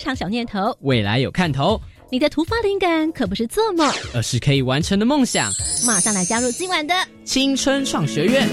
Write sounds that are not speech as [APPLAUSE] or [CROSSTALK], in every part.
日常小念头，未来有看头。你的突发灵感可不是做梦，而是可以完成的梦想。马上来加入今晚的青春创学院。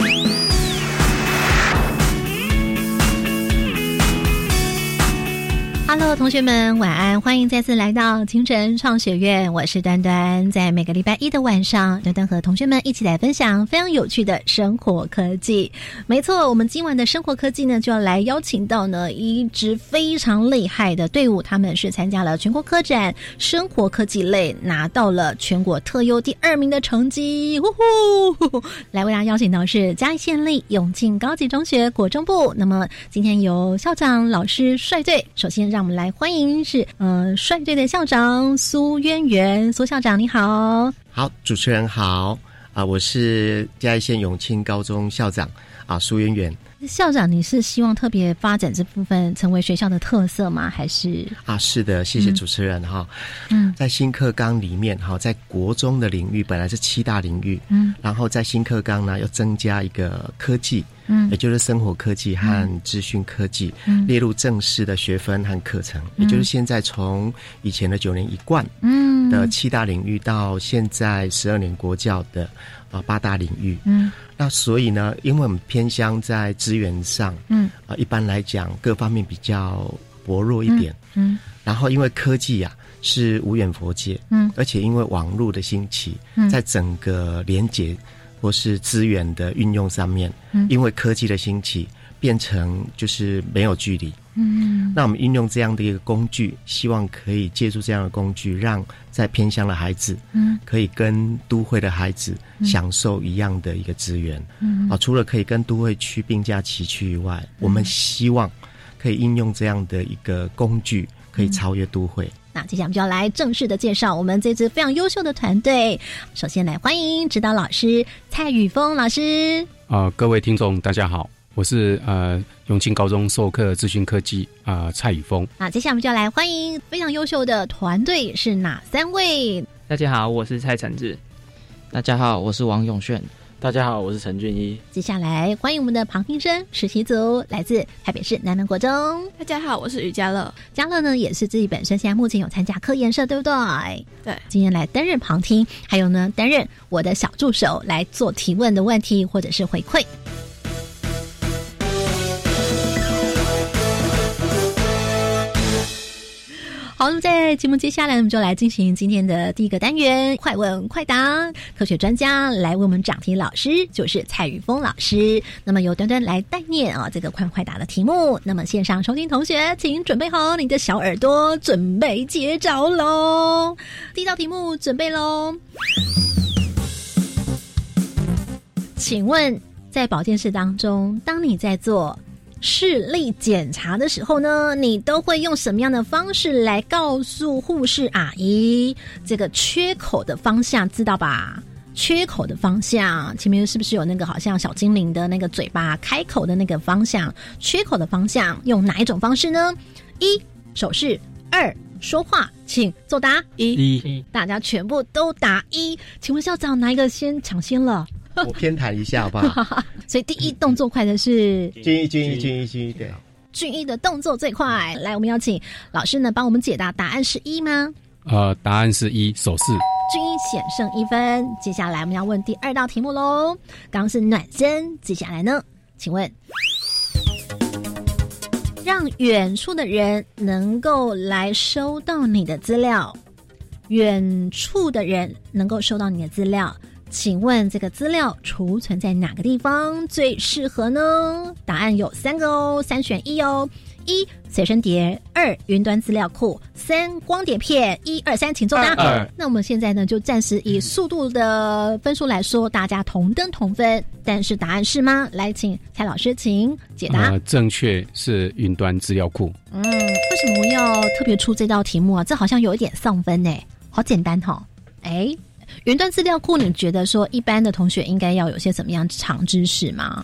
Hello，同学们，晚安！欢迎再次来到清晨创学院，我是端端。在每个礼拜一的晚上，端端和同学们一起来分享非常有趣的生活科技。没错，我们今晚的生活科技呢，就要来邀请到呢一支非常厉害的队伍，他们是参加了全国科展生活科技类，拿到了全国特优第二名的成绩。呼呼！来为大家邀请到是嘉义县立永庆高级中学国中部。那么今天由校长老师率队，首先让我们来欢迎是呃率队的校长苏渊源，苏校长你好。好，主持人好。啊、我是嘉义县永庆高中校长啊苏渊源。校长，你是希望特别发展这部分成为学校的特色吗？还是？啊，是的，谢谢主持人哈。嗯。在新课纲里面哈，在国中的领域本来是七大领域，嗯。然后在新课纲呢又增加一个科技，嗯。也就是生活科技和资讯科技，嗯。列入正式的学分和课程，也就是现在从以前的九年一贯嗯。的七大领域到现在十二年国教的啊八大领域。嗯。那所以呢，因为我们偏乡在资源上，嗯。啊、一般来讲各方面比较薄弱一点。嗯。然后因为科技呀、是无远佛界，嗯。而且因为网络的兴起，嗯。在整个连接或是资源的运用上面，嗯因为科技的兴起，变成就是没有距离。嗯那我们运用这样的一个工具，希望可以借助这样的工具，让在偏乡的孩子嗯可以跟都会的孩子享受一样的一个资源。嗯啊，除了可以跟都会区并驾齐驱以外，我们希望可以应用这样的一个工具，可以超越都会。那接下来我们就要来正式的介绍我们这支非常优秀的团队。首先来欢迎指导老师蔡宇峰老师。啊、各位听众，大家好，我是呃永庆高中授课资讯科技啊、蔡宇峰。那接下来我们就要来欢迎非常优秀的团队是哪三位？大家好，我是蔡承志。大家好，我是王永炫。大家好，我是陈俊一。接下来欢迎我们的旁听生实习组，来自台北市南门国中。大家好，我是于家乐。家乐呢也是自己本身现在目前有参加科研社，对不对？对，今天来担任旁听，还有呢担任我的小助手来做提问的问题或者是回馈。好，那么在节目接下来，我们就来进行今天的第一个单元——快问快答。科学专家来为我们讲题，老师就是蔡宇峰老师。那么由端端来代念啊，这个快问快答的题目。那么线上收听同学，请准备好你的小耳朵，准备接招喽！第一道题目准备喽。[LAUGHS] 请问，在保健室当中，当你在做视力检查的时候呢，你都会用什么样的方式来告诉护士阿姨这个缺口的方向，知道吧？缺口的方向前面是不是有那个好像小精灵的那个嘴巴开口的那个方向？缺口的方向用哪一种方式呢？一手势，二说话，请作答。一，一大家全部都答一。请问校长哪一个先抢先了？[LAUGHS] 我偏袒一下好不好？[LAUGHS] 所以第一动作快的是军一，军一，军一，军一，对。俊一的动作最快。来，我们邀请老师呢帮我们解答，答案是一吗？呃，答案是一手势。俊一险胜一分。接下来我们要问第二道题目喽。刚刚是暖身，接下来呢？请问，让远处的人能够来收到你的资料，远处的人能够收到你的资料。请问这个资料储存在哪个地方最适合呢？答案有三个哦，三选一哦。一随身碟，二云端资料库，三光碟片。一二三，请作答。二那我们现在呢，就暂时以速度的分数来说，大家同登同分。但是答案是吗？来，请蔡老师，请解答。呃，正确是云端资料库。嗯，为什么要特别出这道题目啊？这好像有一点上分呢，好简单哈、哎，云端资料库，你觉得说一般的同学应该要有些怎么样长知识吗？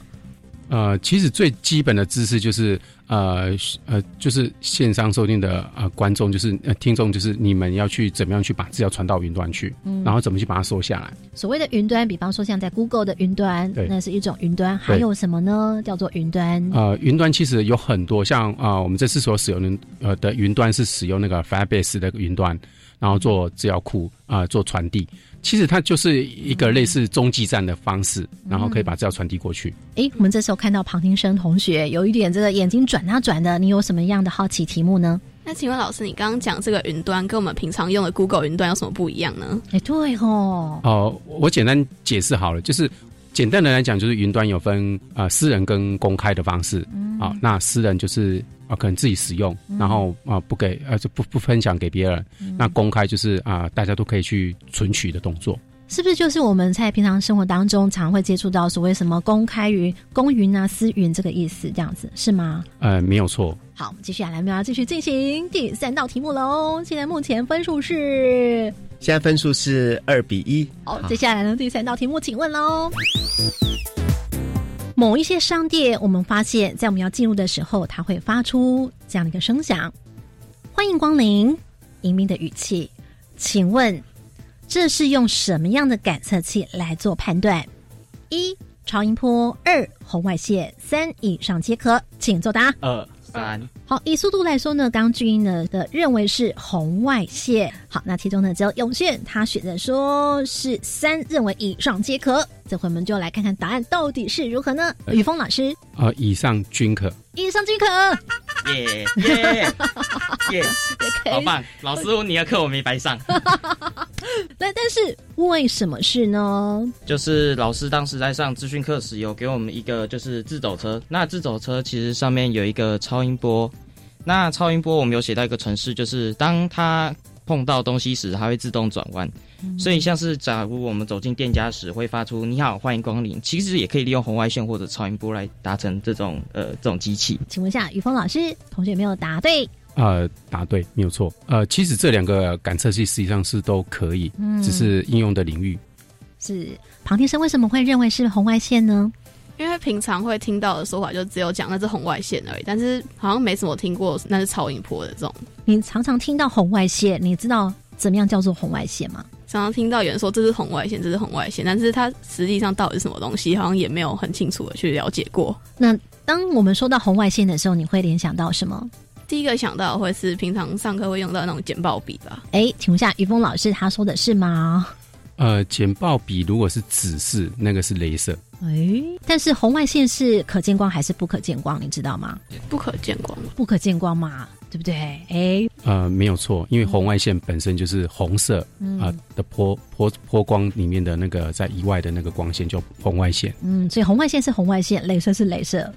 呃，其实最基本的知识就是呃呃，就是线上收听的呃观众，就是呃听众，就是你们要去怎么样去把资料传到云端去，嗯然后怎么去把它收下来。所谓的云端，比方说像在 Google 的云端，那是一种云端，还有什么呢？叫做云端。呃，云端其实有很多，像啊、呃我们这次所使用的呃的云端是使用那个 Firebase 的云端，然后做资料库啊、呃做传递。其实它就是一个类似中继站的方式，然后可以把资料传递过去。诶，我们这时候看到庞庭生同学有一点这个眼睛转啊转的，你有什么样的好奇题目呢？那请问老师，你刚刚讲这个云端跟我们平常用的 Google 云端有什么不一样呢？哎，对哦，哦、我简单解释好了，就是简单的来讲，就是云端有分呃私人跟公开的方式。啊、那私人就是啊、可能自己使用，然后啊、不给呃就不不分享给别人。那公开就是啊、大家都可以去存取的动作。是不是就是我们在平常生活当中常会接触到所谓什么公开云、公云啊、私云这个意思，这样子是吗？呃，没有错。好，我们接下来我们要继续进行第三道题目喽。现在目前分数是现在分数是二比一。好，接下来呢第三道题目，请问喽。某一些商店，我们发现，在我们要进入的时候，它会发出这样的一个声响：“欢迎光临。”迎宾的语气。请问，这是用什么样的感测器来做判断？一、超音波；二、红外线；三、以上皆可。请作答。好，以速度来说呢，刚刚巨婴呢的认为是红外线。好，那其中呢只有永炫他选择说是三，认为以上皆可。这回我们就来看看答案到底是如何呢？雨峰老师，呃，以上均可。以上均可，耶耶耶，[LAUGHS] [LAUGHS] 也可以。好棒！老师，你的课我没白上。[LAUGHS] [LAUGHS] 那但是为什么是呢？就是老师当时在上资讯课时，有给我们一个就是自走车。那自走车其实上面有一个超音波，那超音波我们有写到一个程式，就是当它碰到东西时，它会自动转弯。所以像是假如我们走进店家时，会发出“你好，欢迎光临”，其实也可以利用红外线或者超音波来达成这种呃这种机器。请问一下，雨峰老师，同学有没有答对？呃，答对，没有错。呃，其实这两个感测器实际上是都可以，嗯只是应用的领域。是庞天生为什么会认为是红外线呢？因为平常会听到的说法就只有讲那是红外线而已，但是好像没什么听过那是超音波的这种。你常常听到红外线，你知道怎么样叫做红外线吗？常常听到有人说这是红外线，这是红外线，但是它实际上到底是什么东西，好像也没有很清楚的去了解过。那当我们说到红外线的时候，你会联想到什么？第一个想到的会是平常上课会用到那种简报笔吧？哎，请问一下，于峰老师他说的是吗？呃，简报笔如果是指示，那个是镭射。哎，但是红外线是可见光还是不可见光？你知道吗？不可见光。不可见光嘛，对不对？哎，呃，没有错，因为红外线本身就是红色嗯啊、的波波波光里面的那个在以外的那个光线叫红外线。嗯，所以红外线是红外线，镭射是镭射。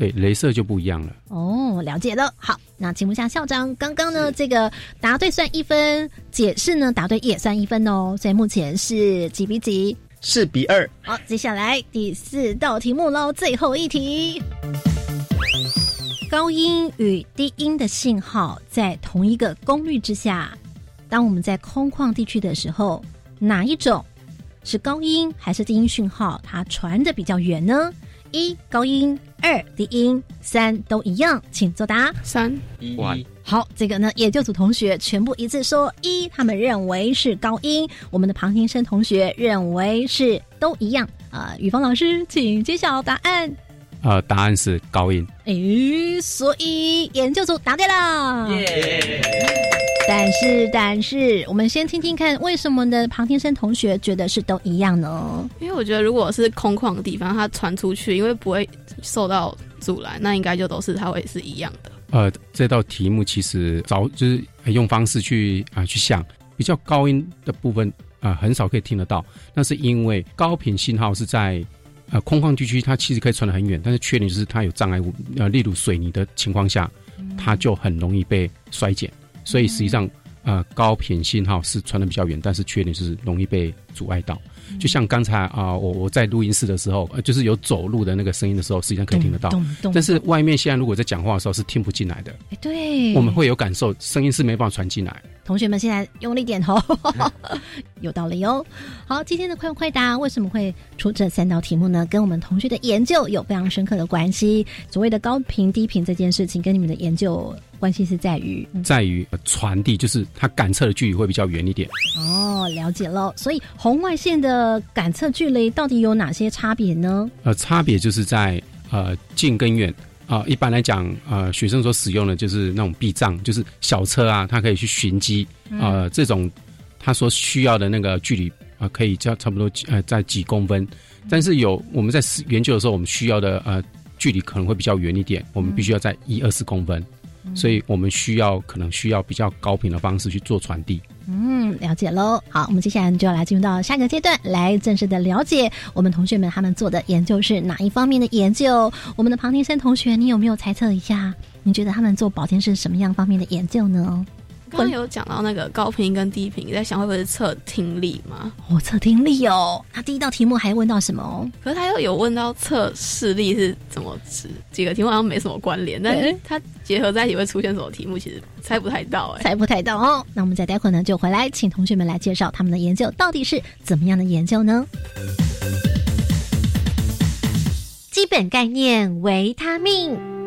对，镭射就不一样了。哦，了解了。好，那请问一下校长，刚刚呢这个答对算一分，解释呢答对也算一分哦，所以目前是几比几？四比二。好，接下来第四道题目喽，最后一题。高音与低音的信号在同一个功率之下，当我们在空旷地区的时候，哪一种是高音还是低音讯号？它传的比较远呢？一高音，二低音，三都一样，请作答。三一好，这个呢，也就组同学全部一致说一，他们认为是高音；我们的旁听生同学认为是都一样。啊、雨峰老师，请揭晓答案。呃，答案是高音。诶，所以研究组答对了。耶！但是，但是，我们先听听看，为什么呢？庞天生同学觉得是都一样呢？因为我觉得如果是空旷的地方，它传出去，因为不会受到阻拦，那应该就都是它会是一样的。呃，这道题目其实找就是用方式去啊、去想，比较高音的部分啊、很少可以听得到，那是因为高频信号是在呃空旷地区，它其实可以传得很远，但是缺点就是它有障碍物，呃，例如水泥的情况下，它就很容易被衰减，所以实际上呃高频信号是传的比较远，但是缺点就是容易被阻碍到。就像刚才啊、我我在录音室的时候，呃，就是有走路的那个声音的时候，实际上可以听得到。但是外面现在如果在讲话的时候是听不进来的，哎，对，我们会有感受，声音是没办法传进来。同学们现在用力点头，[LAUGHS] 有道理哦。好，今天的快问快答为什么会出这三道题目呢？跟我们同学的研究有非常深刻的关系。所谓的高频低频这件事情，跟你们的研究关系是在于，嗯在于呃传递，就是它感测的距离会比较远一点。哦，了解了。所以红外线的感测距离到底有哪些差别呢？呃，差别就是在呃近跟远。啊、一般来讲，呃，学生所使用的就是那种避障，就是小车啊，它可以去寻机，呃，这种它所需要的那个距离啊、可以叫差不多呃在几公分。但是有我们在研究的时候，我们需要的呃距离可能会比较远一点，我们必须要在一二十公分，所以我们需要可能需要比较高频的方式去做传递。嗯，了解喽。好，我们接下来就要来进入到下个阶段，来正式的了解我们同学们他们做的研究是哪一方面的研究。我们的庞天生同学，你有没有猜测一下？你觉得他们做保健是什么样方面的研究呢？刚刚有讲到那个高频跟低频，在想会不会是测听力嘛？我、测听力哦。那第一道题目还问到什么哦？可是他又有问到测视力是怎么指，几个题目好像没什么关联，但是它结合在一起会出现什么题目，其实猜不太到哎、猜不太到哦。那我们再待会儿呢就回来，请同学们来介绍他们的研究到底是怎么样的研究呢？基本概念：维他命。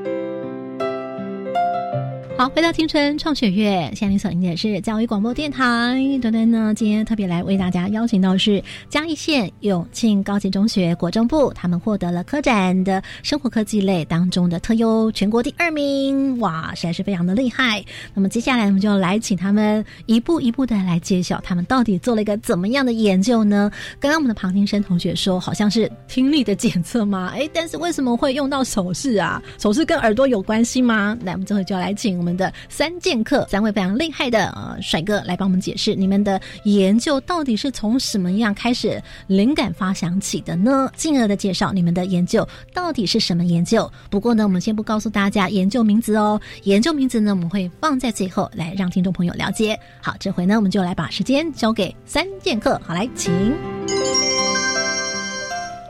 好，回到青春创学院，现在您所听的是教育广播电台。端端呢，今天特别来为大家邀请到是嘉义县永庆高级中学国中部，他们获得了科展的生活科技类当中的特优全国第二名，哇，实在是非常的厉害。那么接下来我们就来请他们一步一步的来揭晓他们到底做了一个怎么样的研究呢？刚刚我们的旁听生同学说好像是听力的检测吗？哎，但是为什么会用到手势啊？手势跟耳朵有关系吗？那，我们这回就要来请我们的三剑客三位非常厉害的呃帅哥来帮我们解释你们的研究到底是从什么样开始灵感发想起的呢？进而的介绍你们的研究到底是什么研究。不过呢，我们先不告诉大家研究名字哦，研究名字呢我们会放在最后来让听众朋友了解。好，这回呢我们就来把时间交给三剑客，好来请。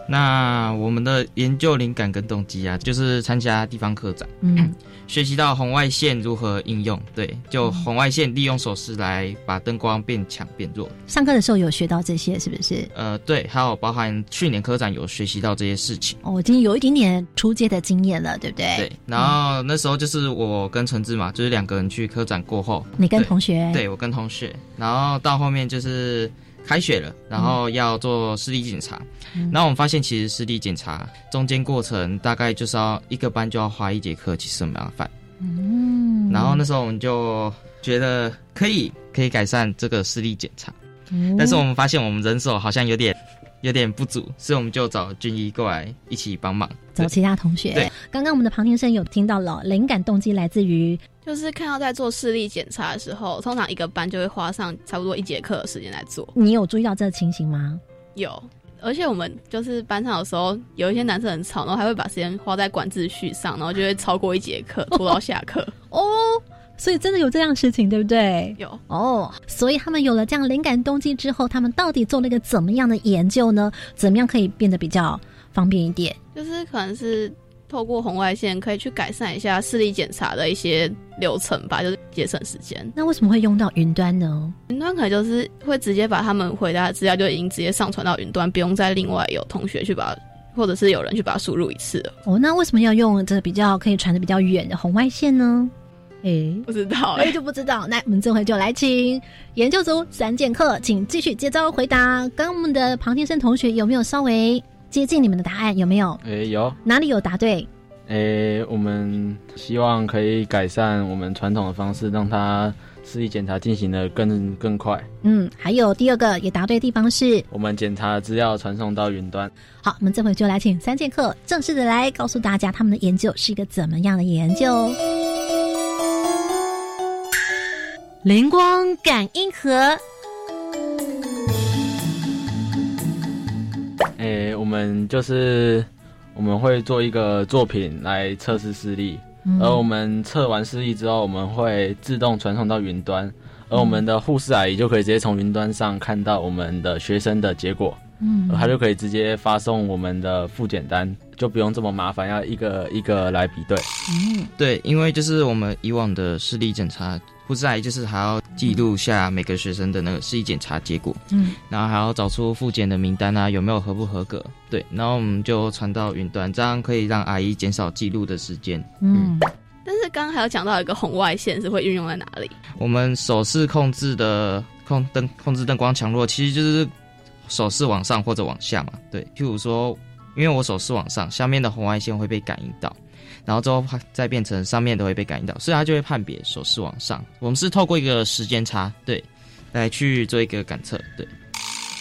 那我们的研究灵感跟动机啊，就是参加地方课展，嗯 [COUGHS] 学习到红外线如何应用。对，就红外线利用手势来把灯光变强变弱。上课的时候有学到这些是不是？呃，对，还有包含去年科展有学习到这些事情。哦，我已经有一点点出街的经验了，对不对？对，然后那时候就是我跟陈志嘛，就是两个人去科展过后，你跟同学对我跟同学，然后到后面就是开学了，然后要做视力检查，嗯。然后我们发现其实视力检查中间过程大概就是要一个班就要花一节课，其实很麻烦。嗯，然后那时候我们就觉得可以可以改善这个视力检查，嗯但是我们发现我们人手好像有点有点不足，所以我们就找军医过来一起帮忙。找其他同学。对。刚刚我们的庞先生有听到了，灵感动机来自于就是看到在做视力检查的时候，通常一个班就会花上差不多一节课的时间来做。你有注意到这个情形吗？有，而且我们就是班上有时候有一些男生很吵，然后还会把时间花在管秩序上，然后就会超过一节课，[LAUGHS] 拖到下课。哦，所以真的有这样的事情，对不对？有，哦，所以他们有了这样灵感动机之后，他们到底做了一个怎么样的研究呢？怎么样可以变得比较方便一点？就是可能是透过红外线可以去改善一下视力检查的一些流程吧，就是节省时间。那为什么会用到云端呢？云端可能就是会直接把他们回答的资料就已经直接上传到云端，不用再另外有同学去把，或者是有人去把它输入一次了。哦，那为什么要用这个比较可以传的比较远的红外线呢？诶。不知道哎，哎、就不知道。那我们这回就来请研究组三剑客，请继续接招回答。刚刚我们的庞天生同学有没有稍微接近你们的答案？有没有诶、有哪里有答对？诶、我们希望可以改善我们传统的方式，让它视力检查进行的更更快。嗯，还有第二个也答对的地方是，我们检查的资料传送到云端。好，我们这回就来请三剑客正式的来告诉大家他们的研究是一个怎么样的研究。灵光感应盒，诶、我们就是我们会做一个作品来测试视力，嗯。而我们测完视力之后，我们会自动传送到云端，而我们的护士阿姨就可以直接从云端上看到我们的学生的结果，嗯他就可以直接发送我们的复检单，就不用这么麻烦，要一个一个来比对。嗯，对，因为就是我们以往的视力检查，护士阿姨就是还要记录下每个学生的那个视力检查结果，嗯，然后还要找出复检的名单啊，有没有合不合格？对，然后我们就传到云端，这样可以让阿姨减少记录的时间。嗯，但是刚刚还有讲到一个红外线是会运用在哪里？我们手势控制的控灯控制灯光强弱，其实就是手势往上或者往下嘛。对，譬如说，因为我手势往上，下面的红外线会被感应到，然后之后再变成上面都会被感应到，所以它就会判别手势往上。我们是透过一个时间差，对，来去做一个感测，对。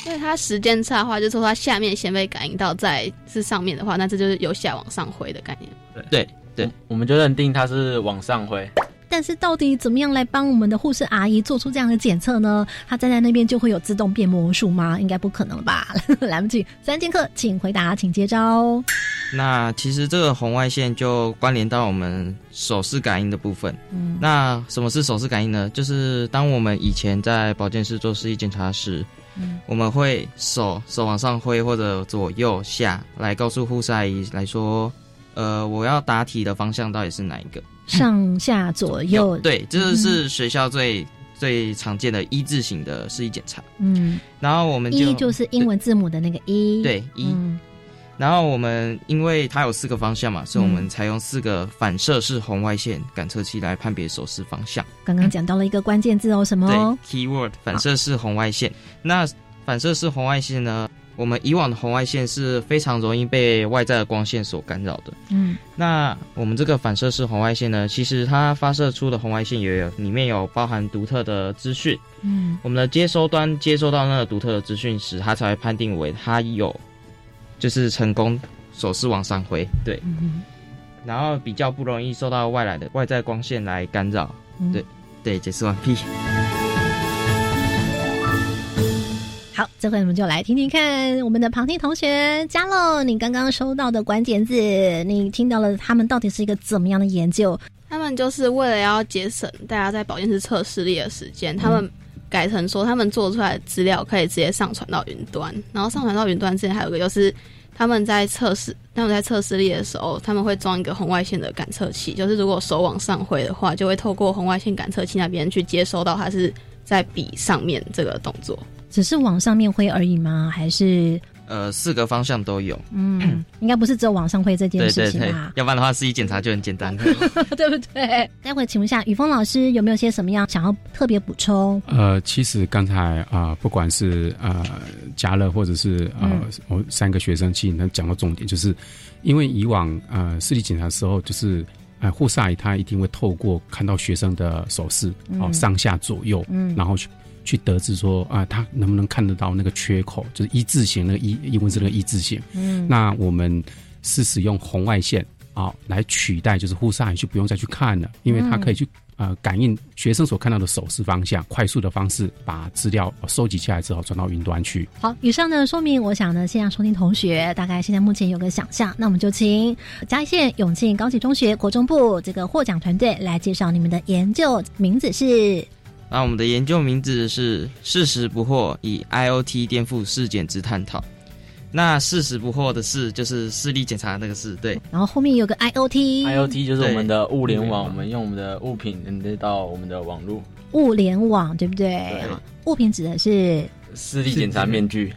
因为它时间差的话，就是说它下面先被感应到，再是上面的话，那这就是由下往上挥的概念。对对，我们就认定它是往上挥。但是到底怎么样来帮我们的护士阿姨做出这样的检测呢？她站在那边就会有自动变魔术吗？应该不可能吧？[LAUGHS] 来不及，三剑客，请回答，请接招。那其实这个红外线就关联到我们手势感应的部分。嗯那什么是手势感应呢？就是当我们以前在保健室做视力检查时，嗯我们会手手往上挥或者左右下来告诉护士阿姨来说，呃，我要答题的方向到底是哪一个？上下左右，对，这是学校最、最常见的一字形的视力检查。嗯，然后我们就一就是英文字母的那个一，对一。嗯然后我们因为它有四个方向嘛，所以我们嗯采用四个反射式红外线感测器来判别手势方向。刚刚讲到了一个关键字哦，什么对哦？，keyword 反射式红外线。那反射式红外线呢？我们以往的红外线是非常容易被外在的光线所干扰的。嗯那我们这个反射式红外线呢，其实它发射出的红外线也有里面有包含独特的资讯。嗯我们的接收端接收到那个独特的资讯时，它才会判定为它有就是成功手势往上挥，对，嗯然后比较不容易受到外来的外在光线来干扰。嗯对对，解释完毕。这回我们就来听听看我们的旁听同学嘉乐，你刚刚收到的关键字，你听到了他们到底是一个怎么样的研究？他们就是为了要节省大家在保健室测视力的时间，他们改成说他们做出来的资料可以直接上传到云端，然后上传到云端之前还有一个就是他们在测试他们在测视力的时候，他们会装一个红外线的感测器，就是如果手往上挥的话，就会透过红外线感测器那边去接收到它是在笔上面这个动作。只是往上面挥而已吗？还是呃，四个方向都有。嗯，应该不是只有往上挥这件事对对对情吧？，要不然的话，视力检查就很简单。[LAUGHS] 对不对？待会请问一下雨峰老师有没有些什么样想要特别补充？呃，其实刚才啊、不管是呃嘉乐或者是呃嗯我三个学生，其实能讲到重点，就是因为以往呃视力检查的时候，就是呃护士阿姨她一定会透过看到学生的手势哦、嗯上下左右，嗯然后去去得知说啊、他能不能看得到那个缺口，就是一字形那个一英文是那个一字形。嗯那我们是使用红外线啊、来取代，就是护士阿姨就不用再去看了，因为它可以去呃感应学生所看到的手势方向，快速的方式把资料呃收集起来之后转到云端去。好，以上的说明，我想呢，线上收听同学大概现在目前有个想象，那我们就请嘉义县永庆高级中学国中部这个获奖团队来介绍你们的研究，名字是那我们的研究名字是“事实不惑”，以 IOT 颠覆事检之探讨。那事实不惑的“事”就是视力检查那个“事”，对。然后后面有个 IOT IOT 就是我们的物联网，我们用我们的物品连接到我们的网络。物联网，对不对？对物品指的是视力检查面具，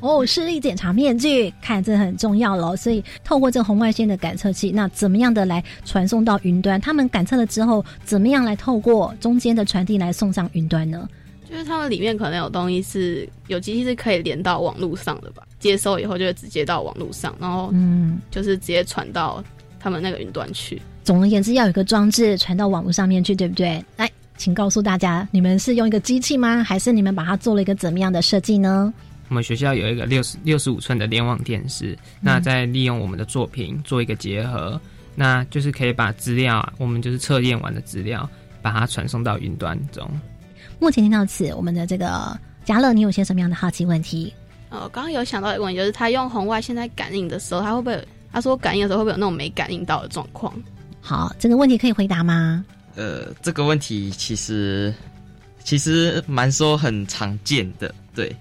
哦，视力检查面具，看这很重要了。所以透过这个红外线的感测器，那怎么样的来传送到云端？他们感测了之后，怎么样来透过中间的传递来送上云端呢？就是他们里面可能有东西是有机器是可以连到网络上的吧，接收以后就会直接到网络上，然后嗯，就是直接传到他们那个云端去。总而言之，要有一个装置传到网络上面去，对不对？来，请告诉大家，你们是用一个机器吗？还是你们把它做了一个怎么样的设计呢？我们学校有一个六十六十五寸的联网电视，那再利用我们的作品做一个结合，那就是可以把资料啊，我们就是测验完的资料，把它传送到云端中。目前听到此，我们的这个嘉乐，你有些什么样的好奇问题？呃，刚刚有想到一个问题，就是他用红外线在感应的时候，他会不会？他说感应的时候会不会有那种没感应到的状况？好，这个问题可以回答吗？呃，这个问题其实其实蛮说很常见的，对，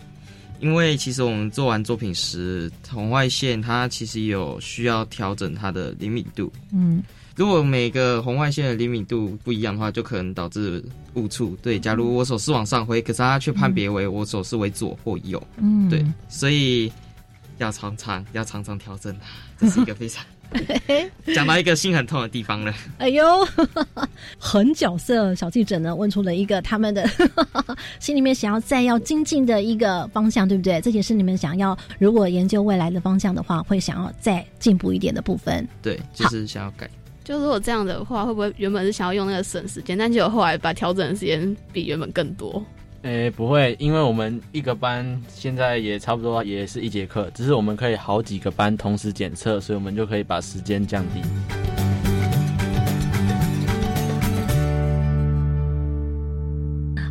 因为其实我们做完作品时，红外线它其实有需要调整它的灵敏度。嗯，如果每个红外线的灵敏度不一样的话，就可能导致误触。对，假如我手是往上挥，可是它却判别为我手是为左或右。嗯，对，所以要常常要常常调整它，这是一个非常 [LAUGHS] 讲到一个心很痛的地方了。哎呦，[LAUGHS] 狠角色小记者呢问出了一个他们的 [LAUGHS] 心里面想要再要精进的一个方向，对不对？这也是你们想要如果研究未来的方向的话，会想要再进步一点的部分。对，就是想要改。就如果这样的话，会不会原本是想要用那个省时间，但结果后来把调整的时间比原本更多？诶，不会，因为我们一个班现在也差不多也是一节课，只是我们可以好几个班同时检测，所以我们就可以把时间降低。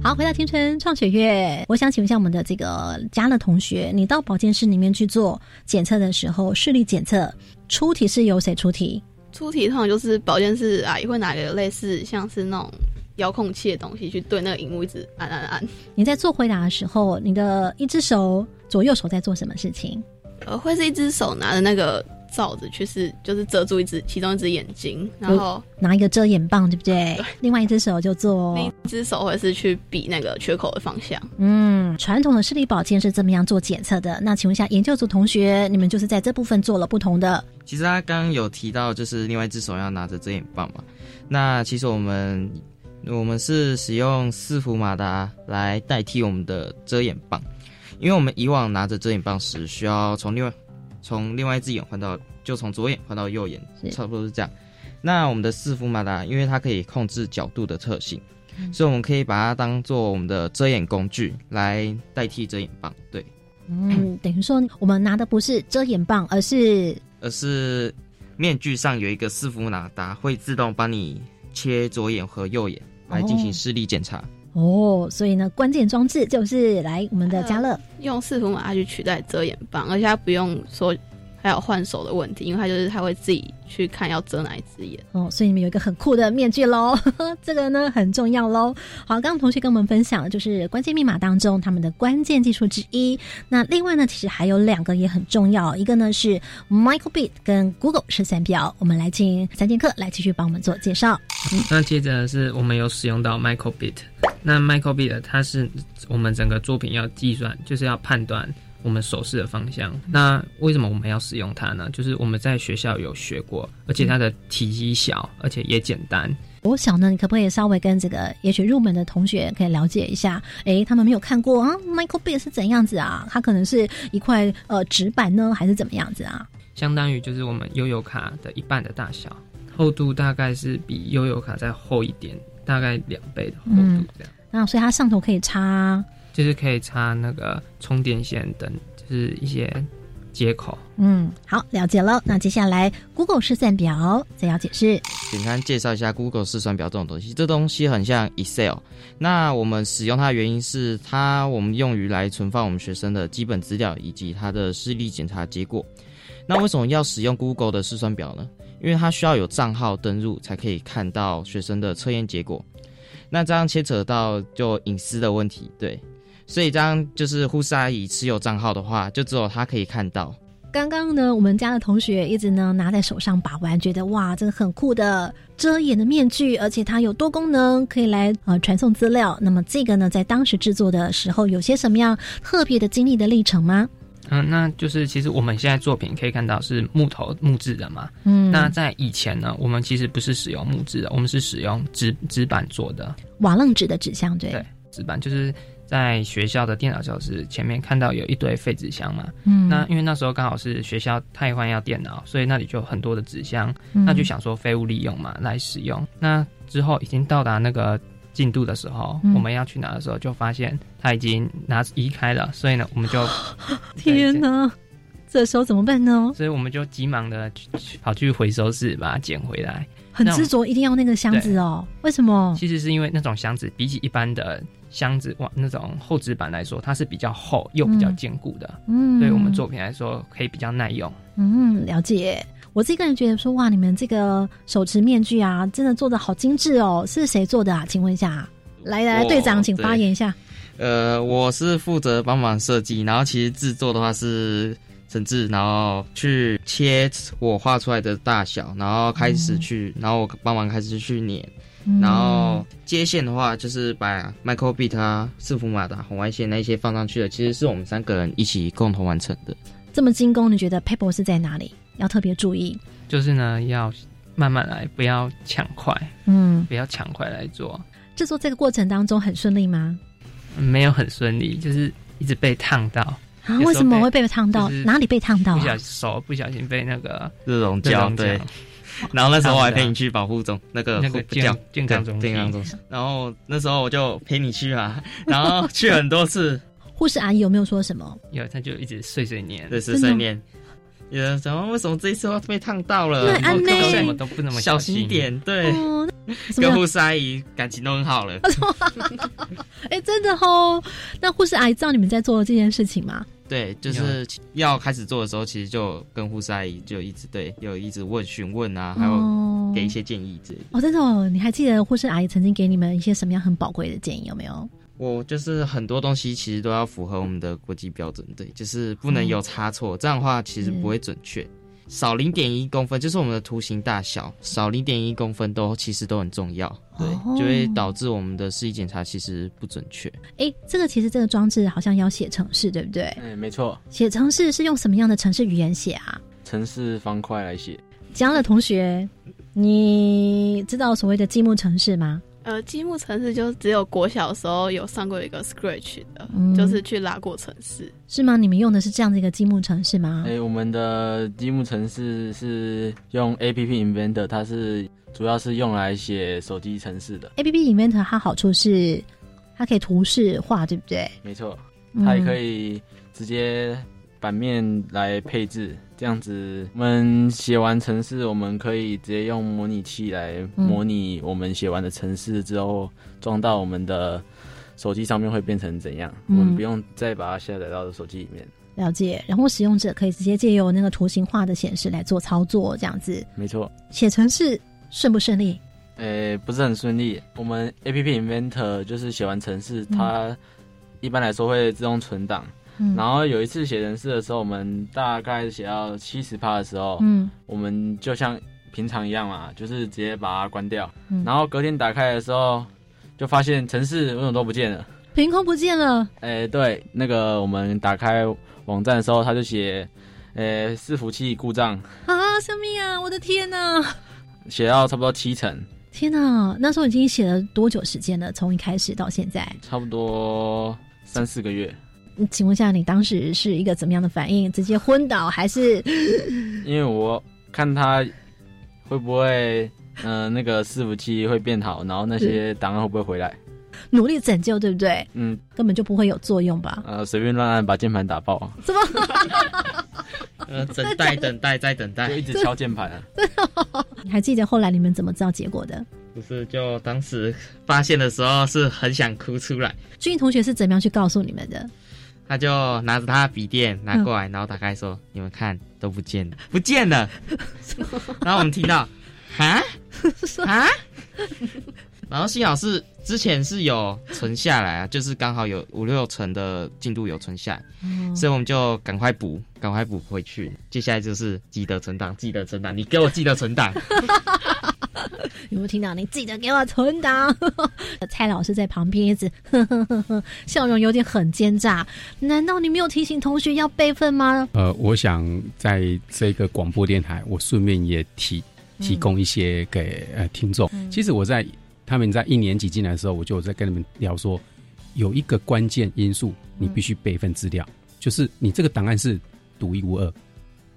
好，回到天成创学院，我想请问一下我们的这个嘉乐同学，你到保健室里面去做检测的时候，视力检测出题是由谁出题？出题通常就是保健室阿姨会拿个类似像是那种遥控器的东西去对那个荧幕一直按按按。你在做回答的时候，你的一只手左右手在做什么事情？呃，会是一只手拿着那个罩子，去是就是遮住一只其中一只眼睛，然后拿一个遮眼棒，对不 [LAUGHS] 对？另外一只手就做，另一只手会是去比那个缺口的方向。嗯，传统的视力保健是这么样做检测的。那请问一下研究组同学，你们就是在这部分做了不同的。其实他刚刚有提到，就是另外一只手要拿着遮眼棒嘛。那其实我们我们是使用四伏马达来代替我们的遮眼棒，因为我们以往拿着遮眼棒时，需要从另外从另外一只眼换到，就从左眼换到右眼，差不多是这样。那我们的四伏马达，因为它可以控制角度的特性，所以我们可以把它当做我们的遮眼工具来代替遮眼棒。对，嗯，等于说我们拿的不是遮眼棒，而是而是面具上有一个四伏马达，会自动帮你切左眼和右眼来进行视力检查。哦，所以呢，关键装置就是来我们的嘉乐用四伏马去取代遮眼棒，而且它不用说还有换手的问题，因为他就是他会自己去看要遮哪一只眼。哦，所以你们有一个很酷的面具喽，[LAUGHS] 这个呢很重要喽。好，刚刚同学跟我们分享的就是关键密码当中他们的关键技术之一。那另外呢，其实还有两个也很重要，一个呢是 Microbit 跟 Google 是三表。我们来请三剑客来继续帮我们做介绍。那接着是我们有使用到 Microbit，那 Microbit 它是我们整个作品要计算，就是要判断我们手势的方向。那为什么我们要使用它呢？就是我们在学校有学过，而且它的体积小，而且也简单。我想呢，你可不可以稍微跟这个也许入门的同学可以了解一下？诶，他们没有看过啊，Microbit 是怎样子啊？它可能是一块呃纸板呢，还是怎么样子啊？相当于就是我们悠游卡的一半的大小，厚度大概是比悠游卡再厚一点，大概两倍的厚度这样。那所以它上头可以插，就是可以插那个充电线等，就是一些接口。嗯，好，了解了。那接下来 Google 试算表怎样解释。简单介绍一下 Google 试算表这种东西，这东西很像 Excel。那我们使用它的原因是，它我们用于来存放我们学生的基本资料以及他的视力检查结果。那为什么要使用 Google 的试算表呢？因为它需要有账号登录才可以看到学生的测验结果。那这样牵扯到就隐私的问题，对，所以这样就是护士阿姨持有账号的话，就只有她可以看到。刚刚呢，我们家的同学一直呢拿在手上把玩，觉得哇，这个很酷的遮掩的面具，而且它有多功能，可以来呃传送资料。那么这个呢，在当时制作的时候，有些什么样特别的经历的历程吗？嗯，那就是其实我们现在作品可以看到是木头木质的嘛。嗯，那在以前呢，我们其实不是使用木质的，我们是使用纸纸板做的瓦楞纸的纸箱，对，对，纸板就是在学校的电脑教室前面看到有一堆废纸箱嘛。嗯，那因为那时候刚好是学校太换要电脑，所以那里就有很多的纸箱，嗯那就想说废物利用嘛来使用。那之后已经到达那个。进度的时候，嗯我们要去拿的时候，就发现他已经拿移开了，所以呢，我们就 [LAUGHS] 天哪，这时候怎么办呢？所以我们就急忙的跑去回收室把它捡回来。很执着，一定要那个箱子哦。为什么？其实是因为那种箱子比起一般的箱子哇，那种厚纸板来说，它是比较厚又比较坚固的。嗯，对我们作品来说，可以比较耐用。嗯，了解。我自己个人觉得说，哇，你们这个手持面具啊，真的做的好精致哦。是谁做的啊？请问一下。来来，我队长，请发言一下。呃，我是负责帮忙设计，然后其实制作的话是陈志，然后去切我画出来的大小，然后开始去，然后我帮忙开始去粘，嗯然后接线的话就是把 Micro Beat 啊、四伏马达、红外线那些放上去的，其实是我们三个人一起共同完成的。这么精工，你觉得 paper 是在哪里？要特别注意。就是呢，要慢慢来，不要抢快，嗯，不要抢快来做。制作这个过程当中很顺利吗？没有很顺利，就是一直被烫到。啊，为什么会被烫到？就是哪里被烫到不小啊？手不小心被那个热熔胶对，[LAUGHS] 然后那时候我还陪你去保护中那个那个健教健康中心健康中心，然后那时候我就陪你去啊，[LAUGHS] 然后去很多次，护士阿姨有没有说什么？有她就一直碎碎念，对，碎碎念。有人想为什么这一次会被烫到了？那安内什么都不那么小心一点，对，哦，[LAUGHS] 跟护士阿姨感情都很好了。哎，真的哦。那护士阿姨知道你们在做这件事情吗？对，就是要开始做的时候，其实就跟护士阿姨就一直对，有一直问询问啊，还有给一些建议之类的。哦，真的哦，你还记得护士阿姨曾经给你们一些什么样很宝贵的建议有没有？我就是很多东西其实都要符合我们的国际标准，对，就是不能有差错，这样的话其实不会准确。少零点一公分就是我们的图形大小，少零点一公分都其实都很重要，对，哦就会导致我们的视力检查其实不准确。哎，这个其实这个装置好像要写程式，对不对？嗯，没错，写程式是用什么样的程式语言写啊？城市方块来写。江乐同学，你知道所谓的积木程式吗？呃，积木城市就只有国小的时候有上过一个 Scratch 的，嗯就是去拉过城市。是吗？你们用的是这样的一个积木城市吗？哎、我们的积木城市是用 A P P Inventor，它是主要是用来写手机城市的。A P P Inventor 它好处是它可以图示化，对不对？没错，嗯它也可以直接版面来配置，这样子我们写完程式，我们可以直接用模拟器来模拟我们写完的程式之后装到我们的手机上面会变成怎样，嗯我们不用再把它下载到手机里面。了解。然后使用者可以直接借由那个图形化的显示来做操作，这样子没错。写程式顺不顺利？诶、不是很顺利。我们 A P P Inventor 就是写完程式，嗯它一般来说会自动存档。嗯然后有一次写人事的时候，我们大概写到七十趴的时候，嗯，我们就像平常一样嘛，就是直接把它关掉。嗯然后隔天打开的时候，就发现城市为什么都不见了？凭空不见了。哎、对，那个我们打开网站的时候，他就写，诶、伺服器故障，啊！小米啊，我的天哪！写到差不多七成，天哪，那时候已经写了多久时间了？从一开始到现在，差不多三四个月。嗯请问一下，你当时是一个怎么样的反应？直接昏倒还是？因为我看他会不会，呃，那个伺服器会变好，然后那些档案会不会回来？努力拯救，对不对？嗯，根本就不会有作用吧？呃，随便乱按把键盘打爆啊，怎么？[LAUGHS] 呃，等待，等待，再等待，就一直敲键盘啊。你 [LAUGHS] 还记得后来你们怎么知道结果的？不是，就当时发现的时候是很想哭出来。俊英同学是怎么样去告诉你们的？他就拿着他的笔电拿过来，然后打开说：“你们看，都不见了，[LAUGHS] 不见了。[LAUGHS] ”然后我们听到，啊？[LAUGHS] 啊，然后幸好是之前是有存下来啊，[LAUGHS] 就是刚好有五六成的进度有存下来，哦所以我们就赶快补，赶快补回去。接下来就是记得存档，记得存档，你给我记得存档。[LAUGHS] 有没有听到？你记得给我存档。[LAUGHS] 蔡老师在旁边一直呵呵呵呵，笑容有点很奸诈。难道你没有提醒同学要备份吗？呃，我想在这个广播电台，我顺便也提提供一些给呃听众。嗯其实我在他们在一年级进来的时候，我就有在跟你们聊说，有一个关键因素，你必须备份资料，就是你这个档案是独一无二。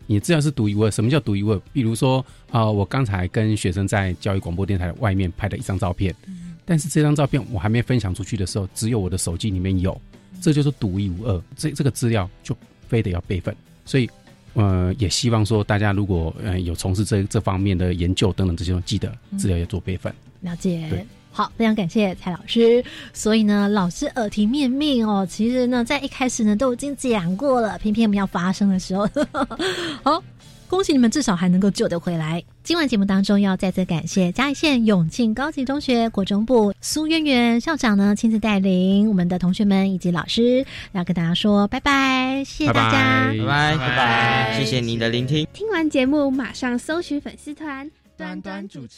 你的资料是独一无二。什么叫独一无二？比如说啊、呃我刚才跟学生在教育广播电台外面拍的一张照片，但是这张照片我还没分享出去的时候，只有我的手机里面有，这就是独一无二。这这个资料就非得要备份，所以呃，也希望说大家如果呃有从事这这方面的研究等等这些，记得资料要做备份。了解。好，非常感谢蔡老师。所以呢，老师耳提面命哦，其实呢，在一开始呢都已经讲过了，偏偏我们要发生的时候，[LAUGHS] 好，恭喜你们至少还能够救得回来。今晚节目当中要再次感谢嘉义县永庆高级中学国中部苏渊源校长呢亲自带领我们的同学们以及老师，要跟大家说拜拜，谢谢大家，拜拜拜拜，谢谢您的聆听。听完节目马上搜寻粉丝团端端主持。